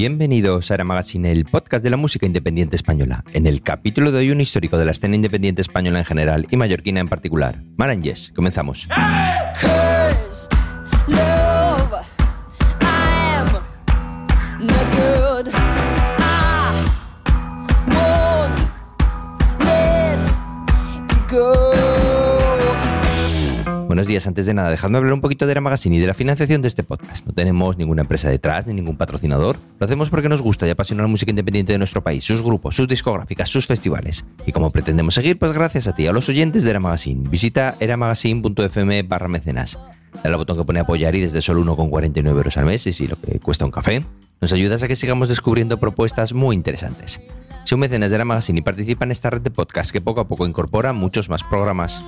Bienvenidos a Era Magazine, el podcast de la música independiente española. En el capítulo de hoy, un histórico de la escena independiente española en general y mallorquina en particular. Maranges, comenzamos. Buenos días, antes de nada, dejadme hablar un poquito de Era Magazine y de la financiación de este podcast. No tenemos ninguna empresa detrás ni ningún patrocinador. Lo hacemos porque nos gusta y apasiona la música independiente de nuestro país, sus grupos, sus discográficas, sus festivales. Y como pretendemos seguir, pues gracias a ti, a los oyentes de Era Magazine. Visita eramagazine.fm barra mecenas. Dale al botón que pone apoyar y desde solo 1,49 euros al mes, y si lo que cuesta un café, nos ayudas a que sigamos descubriendo propuestas muy interesantes. Sé un mecenas de Era Magazine y participa en esta red de podcast que poco a poco incorpora muchos más programas.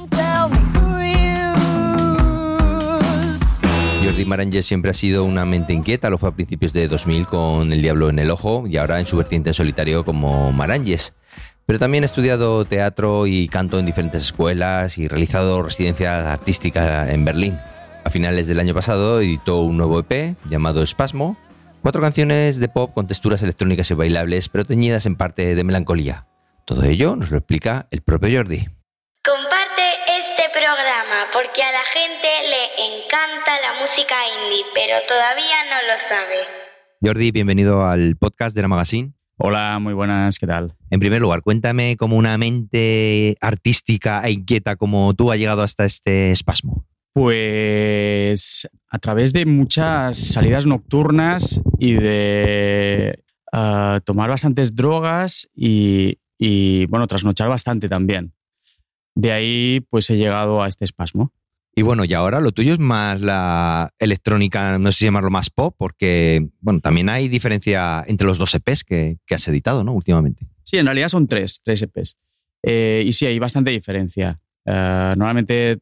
Jordi Maranges siempre ha sido una mente inquieta, lo fue a principios de 2000 con El Diablo en el Ojo y ahora en su vertiente en solitario como Maranges. Pero también ha estudiado teatro y canto en diferentes escuelas y realizado residencia artística en Berlín. A finales del año pasado editó un nuevo EP llamado Espasmo, cuatro canciones de pop con texturas electrónicas y bailables, pero teñidas en parte de melancolía. Todo ello nos lo explica el propio Jordi. Porque a la gente le encanta la música indie, pero todavía no lo sabe. Jordi, bienvenido al podcast de la Magazine. Hola, muy buenas, ¿qué tal? En primer lugar, cuéntame cómo una mente artística e inquieta como tú ha llegado hasta este espasmo. Pues a través de muchas salidas nocturnas y de ah, tomar bastantes drogas y, y, bueno, trasnochar bastante también. De ahí pues he llegado a este espasmo. Y bueno, y ahora lo tuyo es más la electrónica, no sé si llamarlo más pop, porque bueno, también hay diferencia entre los dos EPs que, que has editado, ¿no? Últimamente. Sí, en realidad son tres, tres EPs. Eh, y sí, hay bastante diferencia. Eh, normalmente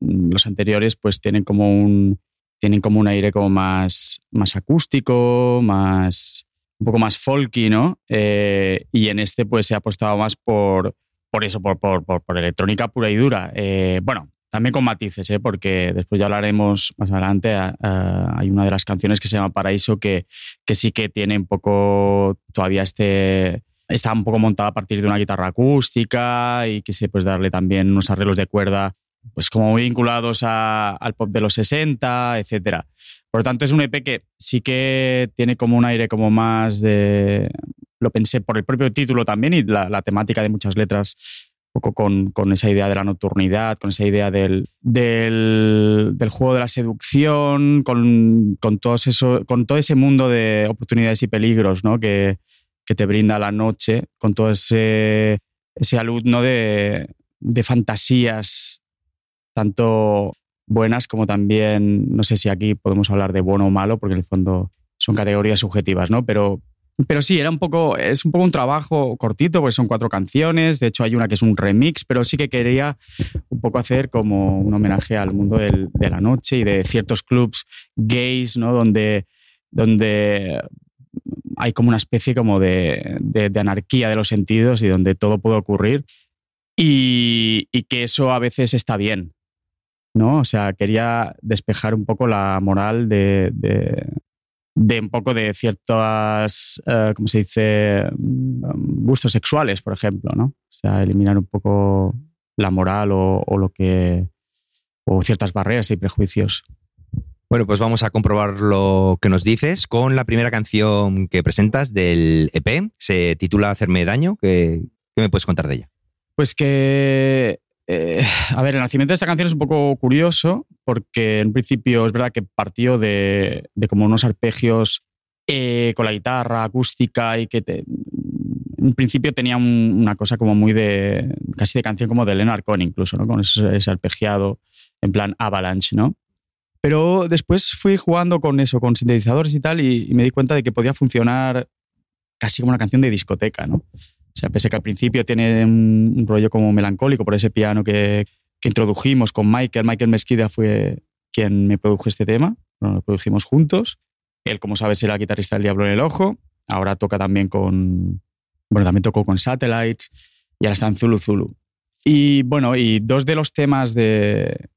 mm, los anteriores pues tienen como un, tienen como un aire como más, más acústico, más, un poco más folky, ¿no? Eh, y en este pues se ha apostado más por, por eso, por, por, por, por electrónica pura y dura. Eh, bueno, también con matices, ¿eh? porque después ya hablaremos más adelante. ah, ah, hay una de las canciones que se llama Paraíso que, que sí que tiene un poco todavía este. Está un poco montada a partir de una guitarra acústica y quise pues darle también unos arreglos de cuerda pues como muy vinculados a- al pop de los 60, etcétera. Por lo tanto, es un EP que sí que tiene como un aire como más de... Lo pensé por el propio título también y la, la temática de muchas letras, un poco con, con esa idea de la nocturnidad, con esa idea del, del, juego de la seducción, con, con, todos eso, con todo ese mundo de oportunidades y peligros ¿no? que, que te brinda la noche, con todo ese, ese alud ¿no? de, de fantasías tanto buenas como también, no sé si aquí podemos hablar de bueno o malo, porque en el fondo son categorías subjetivas, ¿no? Pero, pero sí, era un poco, es un poco un trabajo cortito, porque son cuatro canciones, de hecho hay una que es un remix, pero sí que quería un poco hacer como un homenaje al mundo del- de la noche y de ciertos clubs gays, ¿no? Donde, donde hay como una especie como de, de- anarquía de los sentidos y donde todo puede ocurrir y, que eso a veces está bien, ¿no? O sea, quería despejar un poco la moral de, de un poco de ciertas, eh, ¿cómo se dice?, Mm, gustos sexuales, por ejemplo, ¿no? O sea, eliminar un poco la moral o, o lo que o ciertas barreras y prejuicios. Bueno, pues vamos a comprobar lo que nos dices con la primera canción que presentas del EP. Se titula Hacerme daño. ¿Qué, qué me puedes contar de ella? Pues que, eh, a ver, el nacimiento de esta canción es un poco curioso porque en principio es verdad que partió de, como unos arpegios eh, con la guitarra acústica y que te- en principio tenía un- una cosa como muy de, casi de canción como de Leonard Cohen incluso, ¿no? Con ese, ese arpegiado en plan avalanche, ¿no? Pero después fui jugando con eso, con sintetizadores y tal, y, y me di cuenta de que podía funcionar casi como una canción de discoteca, ¿no? O sea, pese que al principio tiene un, rollo como melancólico por ese piano que, que introdujimos con Michael. Michael Mesquida fue quien me produjo este tema. Bueno, lo producimos juntos. Él, como sabes, era guitarrista del Diablo en el Ojo. Ahora toca también con. Bueno, también tocó con Satellites y ahora está en Zulu Zulu. Y bueno, y dos de los temas de,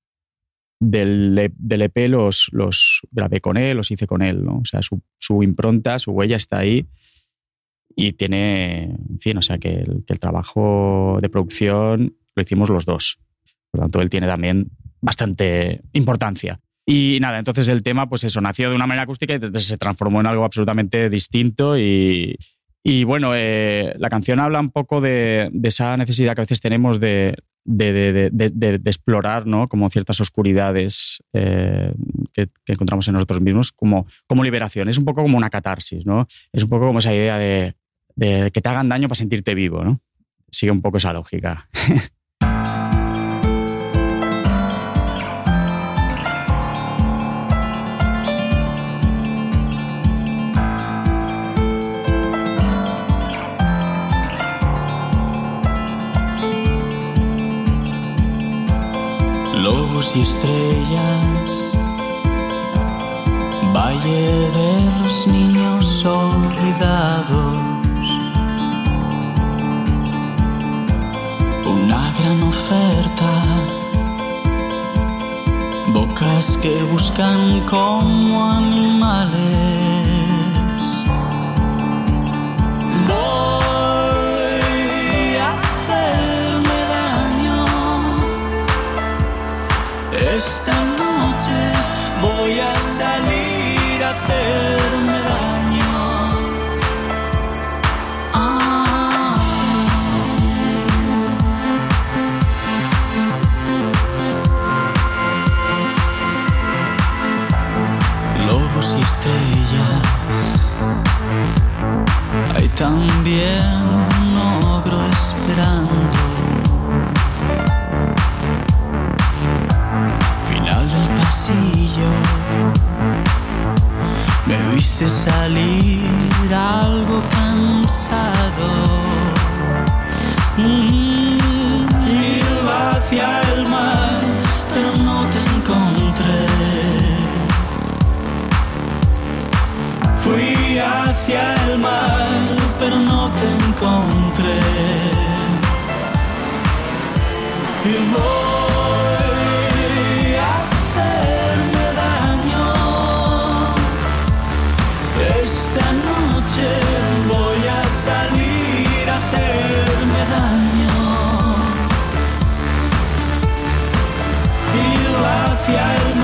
del, E- del EP los, los grabé con él, los hice con él, ¿no? O sea, su, su impronta, su huella está ahí y tiene, en fin, o sea, que el, que el trabajo de producción lo hicimos los dos. Por lo tanto, él tiene también bastante importancia. Y nada, entonces el tema, pues eso, nació de una manera acústica y se transformó en algo absolutamente distinto y, y bueno, eh, la canción habla un poco de, de esa necesidad que a veces tenemos de- de- de explorar, ¿no? Como ciertas oscuridades eh, que, que encontramos en nosotros mismos como, como liberación. Es un poco como una catarsis, ¿no? Es un poco como esa idea de, de que te hagan daño para sentirte vivo, ¿no? Sigue un poco esa lógica. Lobos y estrellas, Valle de los niños olvidados, gran oferta, bocas que buscan como animales. Voy a hacerme daño. Esta noche voy a salir también Iba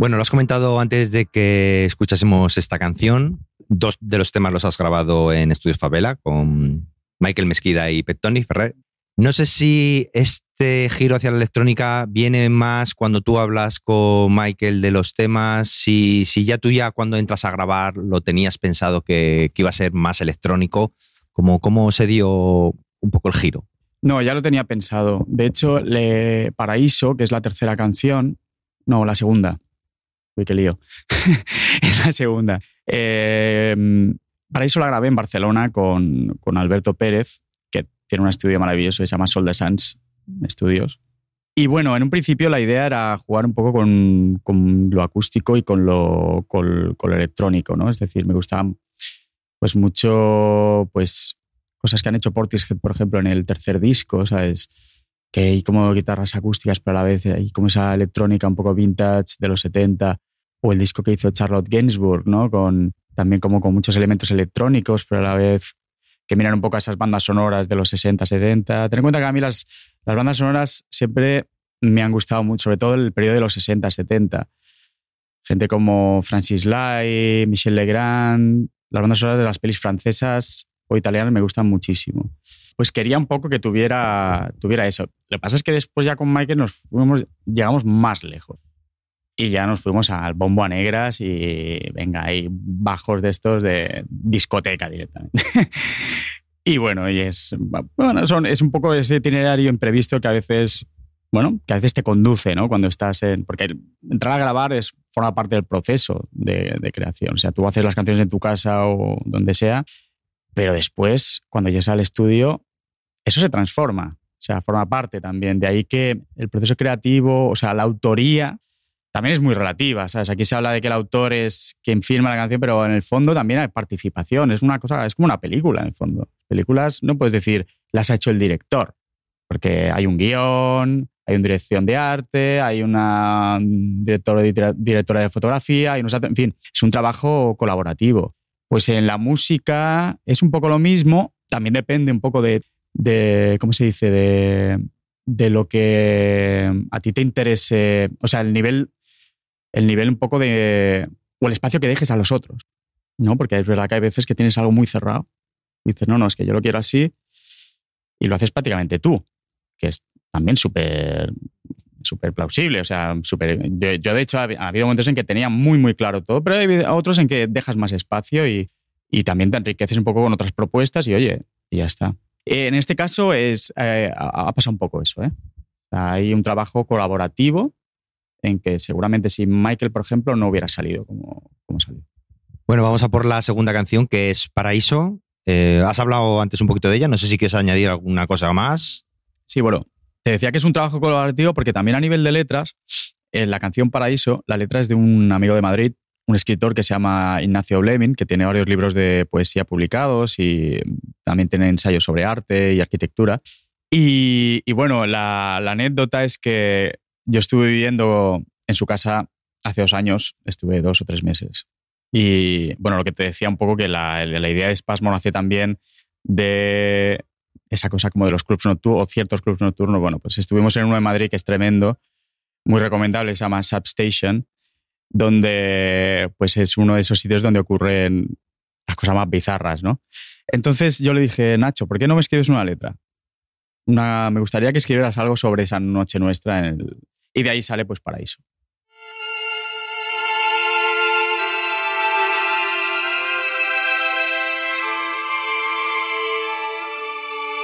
Bueno, lo has comentado antes de que escuchásemos esta canción. Dos de los temas los has grabado en Estudios Favela con Michael Mesquida y Pettoni Ferrer. No sé si este giro hacia la electrónica viene más cuando tú hablas con Michael de los temas, si, si ya tú ya cuando entras a grabar lo tenías pensado que, iba a ser más electrónico, ¿cómo, ¿cómo se dio un poco el giro? No, ya lo tenía pensado. De hecho, le, Paraíso, que es la tercera canción, no, la segunda. Uy, qué lío. es la segunda. Eh, Paraíso la grabé en Barcelona con, con Alberto Pérez, que tiene un estudio maravilloso, se llama Sol de Sans Estudios. Y bueno, en un principio la idea era jugar un poco con, con lo acústico y con lo, con, con lo electrónico, ¿no? Es decir, me gustaban pues mucho, pues cosas que han hecho Portishead, por ejemplo, en el tercer disco, ¿sabes? Que hay como guitarras acústicas, pero a la vez hay como esa electrónica un poco vintage de los 70, o el disco que hizo Charlotte Gainsbourg, ¿no? Con, también como con muchos elementos electrónicos, pero a la vez que miran un poco esas bandas sonoras de los 60, 70. Ten en cuenta que a mí las, las bandas sonoras siempre me han gustado mucho, sobre todo el periodo de los 60, 70. Gente como Francis Lai, Michel Legrand, las bandas sonoras de las pelis francesas o italianas me gustan muchísimo. Pues quería un poco que tuviera, tuviera eso. Lo que pasa es que después ya con Michael nos fuimos, llegamos más lejos. Y ya nos fuimos al bombo a negras y venga, hay bajos de estos de discoteca directamente. y bueno, y es, bueno son, es un poco ese itinerario imprevisto que a veces, bueno, que a veces te conduce, ¿no? Cuando estás en... Porque entrar a grabar es, forma parte del proceso de, de creación. O sea, tú haces las canciones en tu casa o donde sea, pero después, cuando llegas al estudio, eso se transforma. O sea, forma parte también. De ahí que el proceso creativo, o sea, la autoría también es muy relativa, ¿sabes? Aquí se habla de que el autor es quien firma la canción, pero en el fondo también hay participación. Es una cosa, es como una película en el fondo. Películas no puedes decir las ha hecho el director, porque hay un guion, hay una dirección de arte, hay una directora, directora de fotografía, hay unos, en fin, es un trabajo colaborativo. Pues en la música es un poco lo mismo, también depende un poco de, de ¿cómo se dice? De, de lo que a ti te interese, o sea, el nivel el nivel un poco de. o el espacio que dejes a los otros. ¿no? Porque es verdad que hay veces que tienes algo muy cerrado. Y dices, no, no, es que yo lo quiero así. Y lo haces prácticamente tú, que es también súper súper plausible. O sea, súper. Yo, yo, de hecho, ha habido momentos en que tenía muy, muy claro todo, pero hay otros en que dejas más espacio y, y también te enriqueces un poco con otras propuestas y oye, y ya está. En este caso es, eh, ha pasado un poco eso. ¿eh? Hay un trabajo colaborativo en que seguramente si Michael, por ejemplo, no hubiera salido como, como salió. Bueno, vamos a por la segunda canción, que es Paraíso. Eh, has hablado antes un poquito de ella, no sé si quieres añadir alguna cosa más. Sí, bueno, te decía que es un trabajo colaborativo porque también a nivel de letras, en la canción Paraíso, la letra es de un amigo de Madrid, un escritor que se llama Ignacio Blemin, que tiene varios libros de poesía publicados y también tiene ensayos sobre arte y arquitectura. Y, y bueno, la, la anécdota es que yo estuve viviendo en su casa hace dos años, estuve dos o tres meses. Y bueno, lo que te decía un poco que la, la idea de Spasmo nace también de esa cosa como de los clubs nocturnos o ciertos clubs nocturnos. Bueno, pues estuvimos en uno de Madrid que es tremendo, muy recomendable, se llama Substation, donde pues es uno de esos sitios donde ocurren las cosas más bizarras, ¿no? Entonces yo le dije, Nacho, ¿por qué no me escribes una letra? Una, me gustaría que escribieras algo sobre esa noche nuestra en el, y de ahí sale pues Paraíso.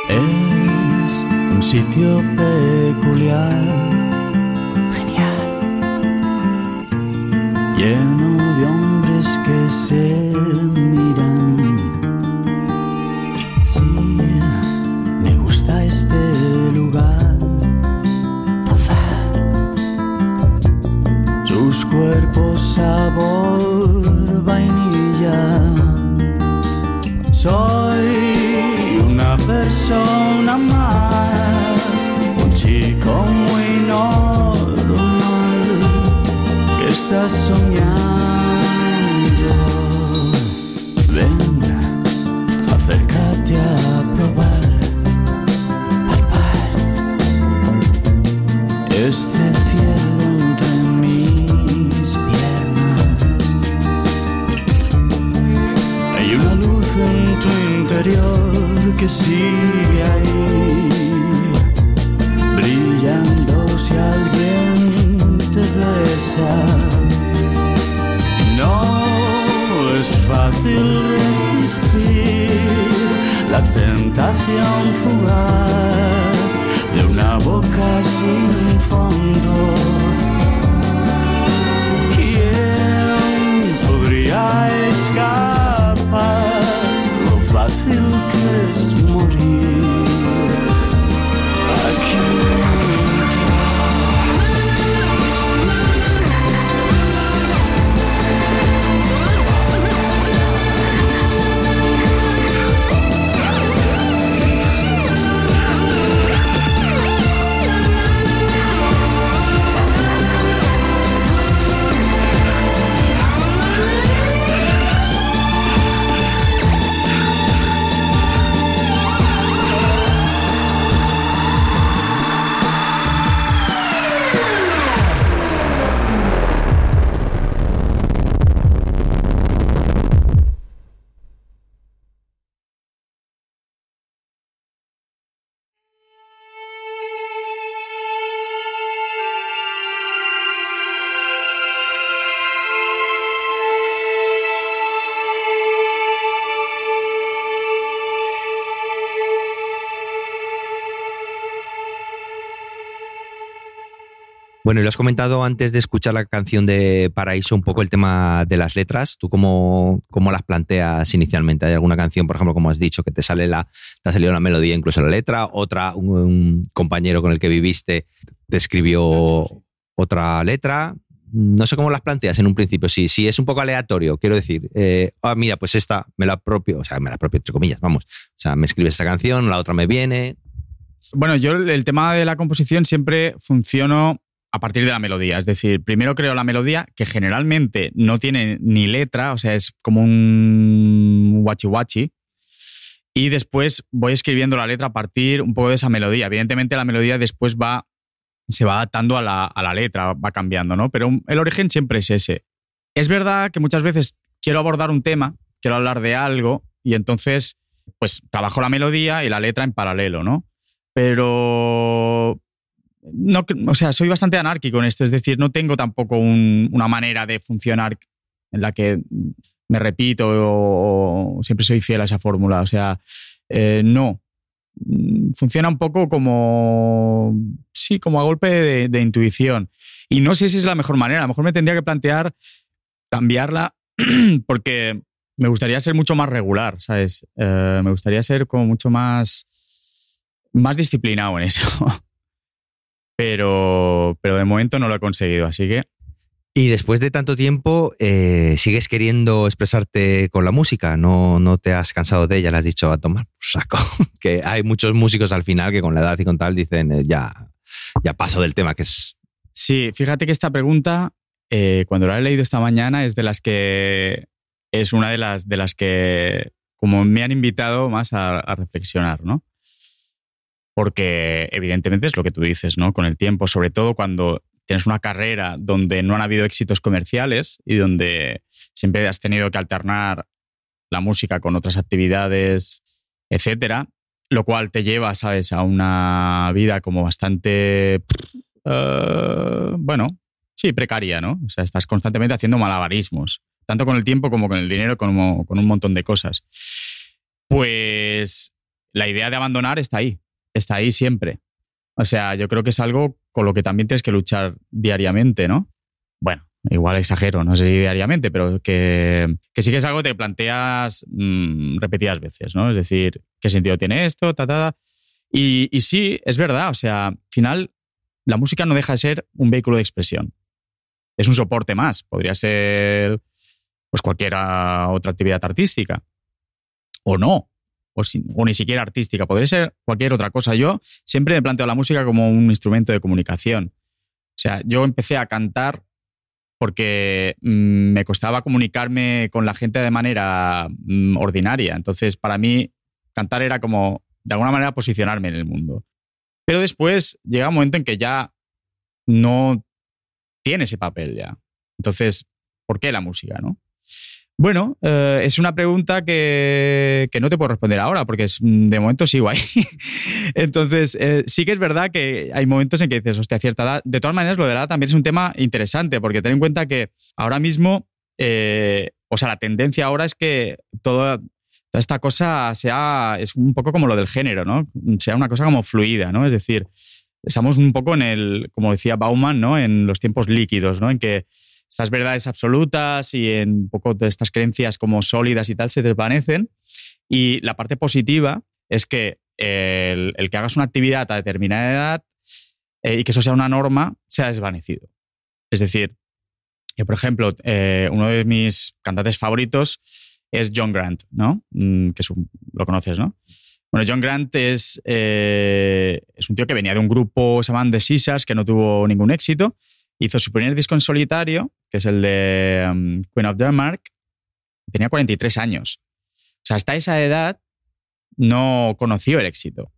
Es un sitio peculiar, fácil resistir la tentación fugaz de una boca sin fondo. Bueno, y lo has comentado antes de escuchar la canción de Paraíso, un poco el tema de las letras. ¿Tú cómo, cómo las planteas inicialmente? ¿Hay alguna canción, por ejemplo, como has dicho, que te sale la, te ha salido la melodía, incluso la letra? ¿Otra, un, un compañero con el que viviste te escribió otra letra? No sé cómo las planteas en un principio. Si, si es un poco aleatorio, quiero decir, eh, ah, mira, pues esta me la apropio, o sea, me la apropio entre comillas, vamos. O sea, me escribes esta canción, la otra me viene. Bueno, yo el tema de la composición siempre funciono a partir de la melodía. Es decir, primero creo la melodía, que generalmente no tiene ni letra, o sea, es como un guachi guachi. Y después voy escribiendo la letra a partir un poco de esa melodía. Evidentemente la melodía después va, se va adaptando a la, a la letra, va cambiando, ¿no? Pero el origen siempre es ese. Es verdad que muchas veces quiero abordar un tema, quiero hablar de algo, y entonces, pues trabajo la melodía y la letra en paralelo, ¿no? Pero no, o sea, soy bastante anárquico en esto, es decir, no tengo tampoco un- una manera de funcionar en la que me repito o, siempre soy fiel a esa fórmula. O sea, eh, no. Funciona un poco como, sí, como a golpe de, de intuición. Y no sé si es la mejor manera. A lo mejor me tendría que plantear cambiarla porque me gustaría ser mucho más regular, ¿sabes? Eh, me gustaría ser como mucho más, más disciplinado en eso. pero, pero de momento no lo he conseguido, así que Y después de tanto tiempo, eh, ¿sigues queriendo expresarte con la música? ¿No, ¿No te has cansado de ella? Le has dicho a tomar saco. que hay muchos músicos al final que con la edad y con tal dicen eh, ya, ya paso del tema, que es... sí, fíjate que esta pregunta, eh, cuando la he leído esta mañana, es de las que es una de las, de las que como me han invitado más a, a reflexionar, ¿no? Porque evidentemente es lo que tú dices, ¿no? Con el tiempo, sobre todo cuando tienes una carrera donde no han habido éxitos comerciales y donde siempre has tenido que alternar la música con otras actividades, etcétera, lo cual te lleva, ¿sabes?, a una vida como bastante, eh, bueno, sí, precaria, ¿no? O sea, estás constantemente haciendo malabarismos, tanto con el tiempo como con el dinero, como con un montón de cosas. Pues la idea de abandonar está ahí, está ahí siempre. O sea, yo creo que es algo con lo que también tienes que luchar diariamente, ¿no? Bueno, igual exagero, no sé si diariamente, pero que, que sí que es algo que te planteas mm, repetidas veces, ¿no? Es decir, ¿qué sentido tiene esto? Ta, ta, ta. Y, y sí, es verdad, o sea, al final la música no deja de ser un vehículo de expresión. Es un soporte más, podría ser pues cualquier otra actividad artística. O no, o, ni siquiera artística, podría ser cualquier otra cosa. Yo siempre me planteo la música como un instrumento de comunicación. O sea, yo empecé a cantar porque mm, me costaba comunicarme con la gente de manera mm, ordinaria. Entonces, para mí, cantar era como, de alguna manera, posicionarme en el mundo. Pero después llega un momento en que ya no tiene ese papel ya. Entonces, ¿por qué la música, no? Bueno, eh, es una pregunta que, que no te puedo responder ahora, porque es, mm, de momento sigo ahí. Entonces, eh, sí que es verdad que hay momentos en que dices, hostia, cierta edad. De todas maneras, lo de la edad también es un tema interesante, porque ten en cuenta que ahora mismo, eh, o sea, la tendencia ahora es que toda, esta cosa sea, es un poco como lo del género, ¿no? Sea una cosa como fluida, ¿no? Es decir, estamos un poco en el, como decía Bauman, ¿no? En los tiempos líquidos, ¿no? En que estas verdades absolutas y en un poco de estas creencias como sólidas y tal se desvanecen. Y la parte positiva es que el, el que hagas una actividad a determinada edad eh, y que eso sea una norma se ha desvanecido. Es decir, que por ejemplo, eh, uno de mis cantantes favoritos es John Grant, ¿no? Mm, que es un- lo conoces, ¿no? Bueno, John Grant es, eh, es un tío que venía de un grupo, se llaman The Scissors, que no tuvo ningún éxito. Hizo su primer disco en solitario, es el de um, Queen of Denmark. Tenía 43 años. O sea, hasta esa edad no conoció el éxito.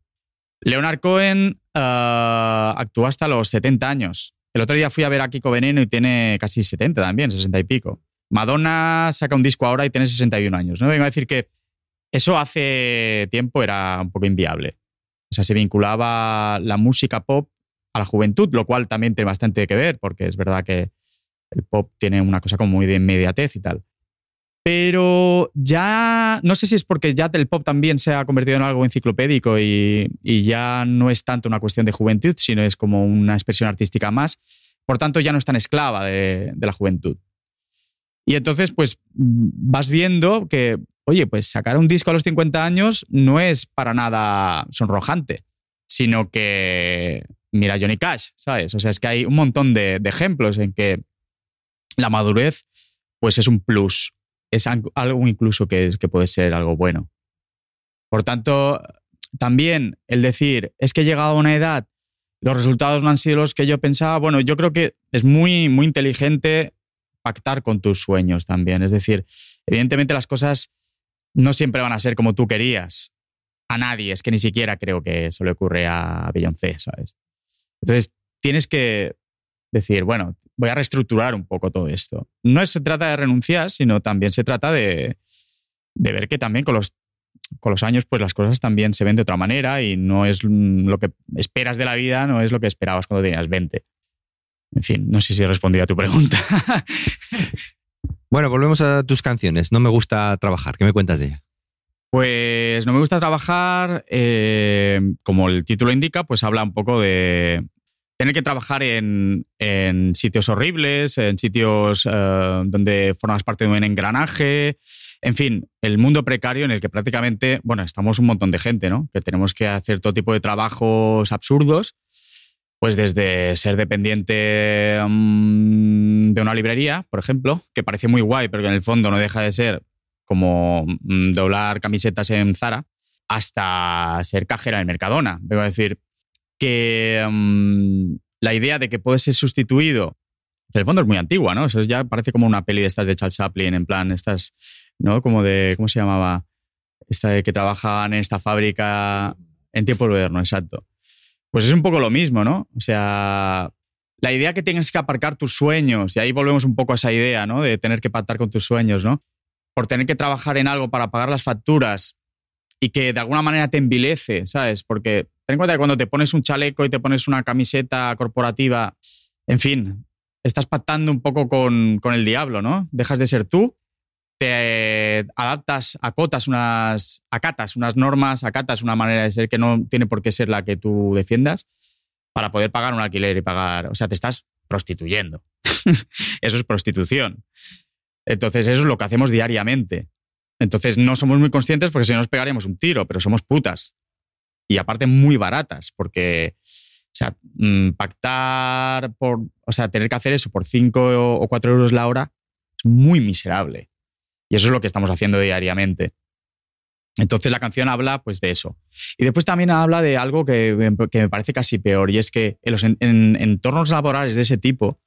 Leonard Cohen ah, actuó hasta los 70 años. El otro día fui a ver a Kiko Veneno y tiene casi 70 también, 60 y pico. Madonna saca un disco ahora y tiene 61 años. No vengo a decir que eso hace tiempo era un poco inviable. O sea, se vinculaba la música pop a la juventud, lo cual también tiene bastante que ver, porque es verdad que el pop tiene una cosa como muy de inmediatez y tal. Pero ya, no sé si es porque ya el pop también se ha convertido en algo enciclopédico y, ya no es tanto una cuestión de juventud, sino es como una expresión artística más. Por tanto, ya no es tan esclava de, la juventud. Y entonces, pues vas viendo que, oye, pues sacar un disco a los 50 años no es para nada sonrojante, sino que, mira Johnny Cash, ¿sabes? O sea, es que hay un montón de, de ejemplos en que la madurez, pues es un plus, es al- algo incluso que, que puede ser algo bueno. Por tanto, también el decir, es que he llegado a una edad, los resultados no han sido los que yo pensaba, bueno, yo creo que es muy, muy inteligente pactar con tus sueños también. Es decir, evidentemente las cosas no siempre van a ser como tú querías. A nadie, es que ni siquiera creo que eso le ocurre a Beyoncé, ¿sabes? Entonces, tienes que decir, bueno, voy a reestructurar un poco todo esto. No se trata de renunciar, sino también se trata de, de ver que también con los, con los años pues las cosas también se ven de otra manera y no es lo que esperas de la vida, no es lo que esperabas cuando tenías 20. En fin, no sé si he respondido a tu pregunta. Bueno, volvemos a tus canciones. No me gusta trabajar. ¿Qué me cuentas de ella? Pues no me gusta trabajar, eh, como el título indica, pues habla un poco de tener que trabajar en, en sitios horribles, en sitios eh, donde formas parte de un engranaje, en fin, el mundo precario en el que prácticamente, bueno, estamos un montón de gente, ¿no? Que tenemos que hacer todo tipo de trabajos absurdos, pues desde ser dependiente mm, de una librería, por ejemplo, que parece muy guay, pero que en el fondo no deja de ser como mm, doblar camisetas en Zara, hasta ser cajera en Mercadona. A decir que mm, la idea de que puedes ser sustituido, que el fondo es muy antigua, ¿no? Eso ya parece como una peli de estas de Charles Chaplin, en plan, estas, ¿no? Como de, ¿cómo se llamaba? Esta de que trabajaban en esta fábrica en tiempo moderno, exacto. Pues es un poco lo mismo, ¿no? O sea, la idea que tienes que aparcar tus sueños, y ahí volvemos un poco a esa idea, ¿no? De tener que pactar con tus sueños, ¿no? Por tener que trabajar en algo para pagar las facturas y que de alguna manera te envilece, ¿sabes? Porque ten en cuenta que cuando te pones un chaleco y te pones una camiseta corporativa, en fin, estás pactando un poco con, con el diablo, ¿no? Dejas de ser tú, te adaptas, acotas unas, acatas unas normas, acatas una manera de ser que no tiene por qué ser la que tú defiendas para poder pagar un alquiler y pagar, o sea, te estás prostituyendo. eso es prostitución. Entonces, eso es lo que hacemos diariamente. Entonces, no somos muy conscientes porque si no nos pegaríamos un tiro, pero somos putas. Y aparte, muy baratas, porque, o mm, pactar por, o sea, tener que hacer eso por 5 o 4 euros la hora es muy miserable. Y eso es lo que estamos haciendo diariamente. Entonces la canción habla pues de eso. Y después también habla de algo que, que me parece casi peor, y es que en los en- en entornos laborales de ese tipo,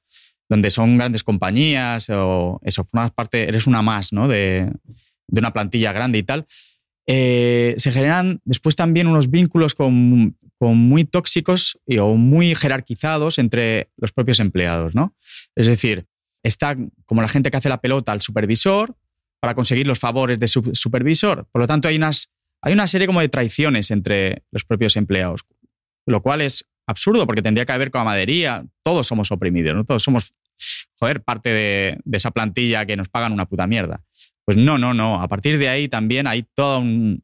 donde son grandes compañías o eso, formas parte, eres una más, ¿no? De, de una plantilla grande y tal, eh, se generan después también unos vínculos con, muy tóxicos y, o muy jerarquizados entre los propios empleados, ¿no? Es decir, está como la gente que hace la pelota al supervisor para conseguir los favores de su supervisor. Por lo tanto, hay, una serie como de traiciones entre los propios empleados, lo cual es absurdo porque tendría que haber camaradería. Todos somos oprimidos. Todos somos, parte de, de esa plantilla que nos pagan una puta mierda. Pues no, no, no. A partir de ahí también hay toda, un-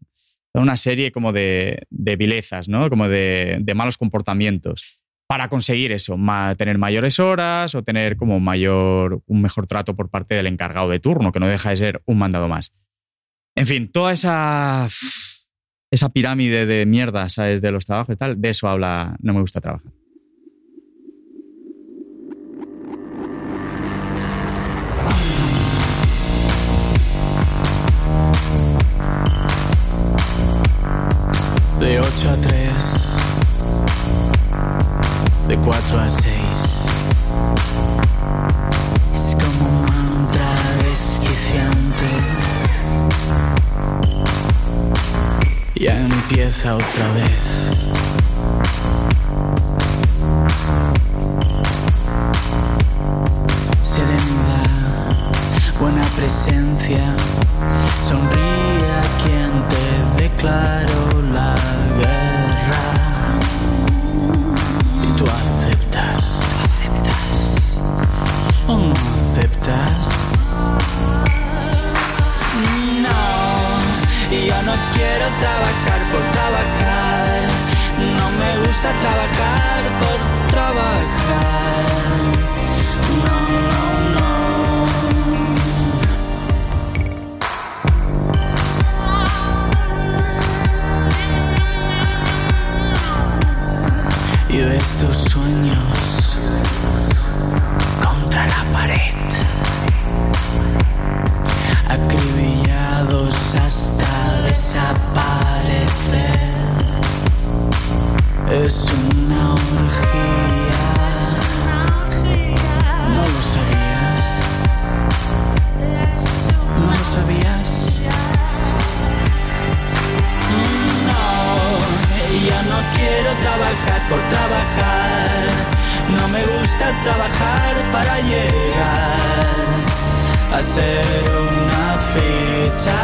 toda una serie como de, vilezas, ¿no? Como de, malos comportamientos. para conseguir eso, tener mayores horas o tener como mayor, un mejor trato por parte del encargado de turno, que no deja de ser un mandado más. En fin, toda esa, esa pirámide de mierda, ¿sabes? De los trabajos y tal, de eso habla, no me gusta trabajar. De 8 a 3, de 4 a 6. Es como un mantra desquiciante. Ya empieza otra vez. Buena presencia. Sonríe a quien te declaró la guerra. Y tú aceptas. ¿O no aceptas? No, yo no quiero trabajar por trabajar. No me gusta trabajar por trabajar. Tus sueños contra la pared, acribillados hasta desaparecer. Es una orgía, no lo sabías, no lo sabías. No, yo no quiero trabajar por No me gusta trabajar para llegar a ser una ficha.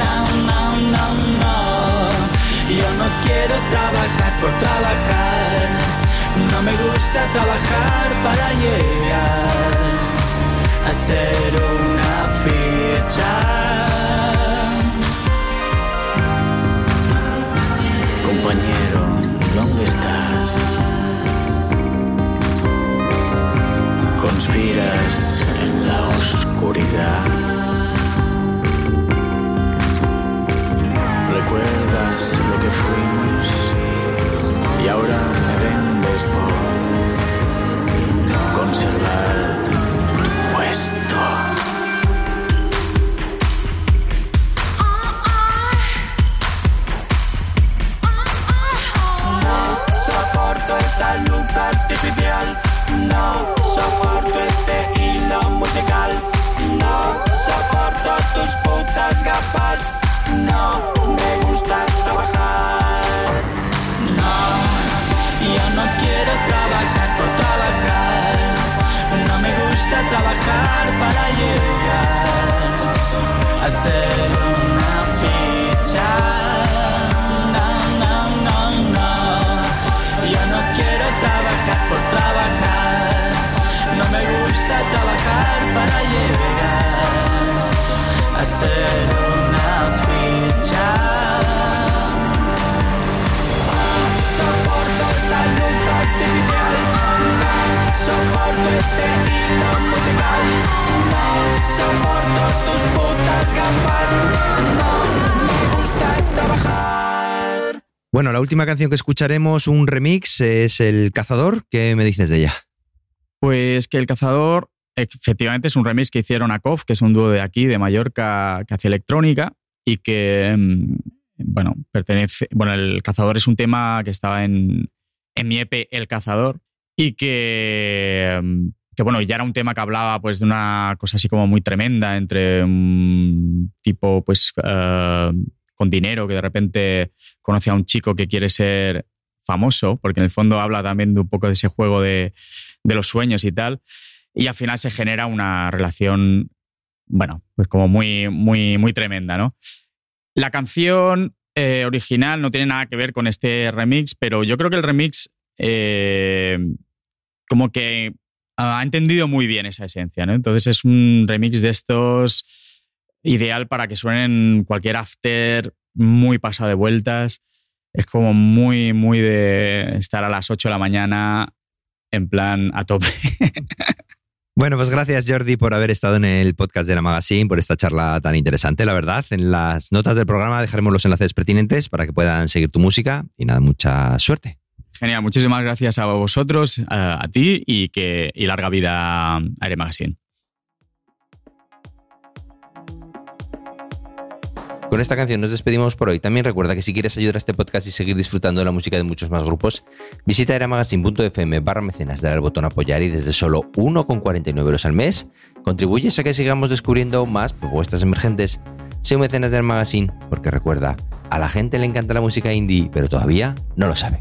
No, no, no, no. Yo no quiero trabajar por trabajar. No me gusta trabajar para llegar a ser una ficha. Compañero, ¿dónde estás? Conspiras en la oscuridad. ¿Recuerdas lo que fuimos? Y ahora me vendes por conservar No soporto este hilo musical. No soporto tus putas gafas. No me gusta trabajar. No, yo no quiero trabajar por trabajar. No me gusta trabajar para llegar a ser para llegar a ser una ficha. Soporto esta luz artificial. Soporto este hilo musical. No soporto tus putas gafas. No me gusta trabajar. Bueno, la última canción que escucharemos, un remix, es El Cazador. ¿Qué me dices de ella? Pues que El Cazador efectivamente es un remix que hicieron a KOF, que es un dúo de aquí, de Mallorca, que hace electrónica y que, mm, bueno, pertenece. Bueno, El Cazador es un tema que estaba en, en mi EP El Cazador y que, mm, que, bueno, ya era un tema que hablaba pues de una cosa así como muy tremenda entre un tipo, pues, eh, con dinero que de repente conoce a un chico que quiere ser famoso, porque en el fondo habla también de un poco de ese juego de, de los sueños y tal. Y al final se genera una relación, bueno, pues como muy, muy, muy tremenda, ¿no? La canción eh, original no tiene nada que ver con este remix, pero yo creo que el remix eh, como que ha entendido muy bien esa esencia, ¿no? Entonces es un remix de estos ideal para que suenen cualquier after muy pasado de vueltas. es como muy, muy de estar a las 8 de la mañana en plan a tope. Bueno, pues gracias Jordi por haber estado en el podcast de la Magazine, por esta charla tan interesante, la verdad. En las notas del programa dejaremos los enlaces pertinentes para que puedan seguir tu música y nada, mucha suerte. Genial, muchísimas gracias a vosotros, a, ti y que y larga vida a Aire Magazine. Con esta canción nos despedimos por hoy. También recuerda que si quieres ayudar a este podcast y seguir disfrutando de la música de muchos más grupos, visita eramagazine.fm barra mecenas, dale al botón apoyar y desde solo 1,49 euros al mes contribuyes a que sigamos descubriendo más propuestas emergentes. Sé un mecenas del magazine, porque recuerda, a la gente le encanta la música indie, pero todavía no lo sabe.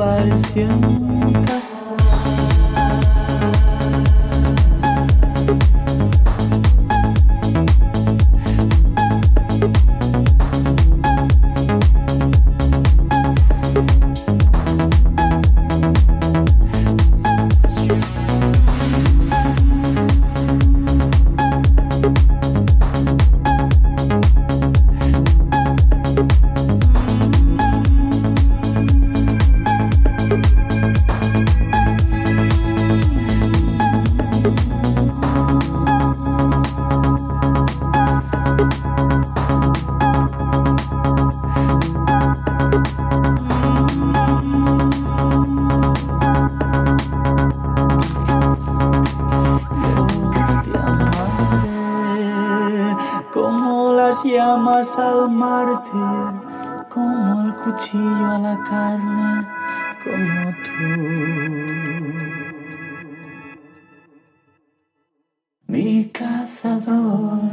Todo pareció la carne, como tú. Mi cazador.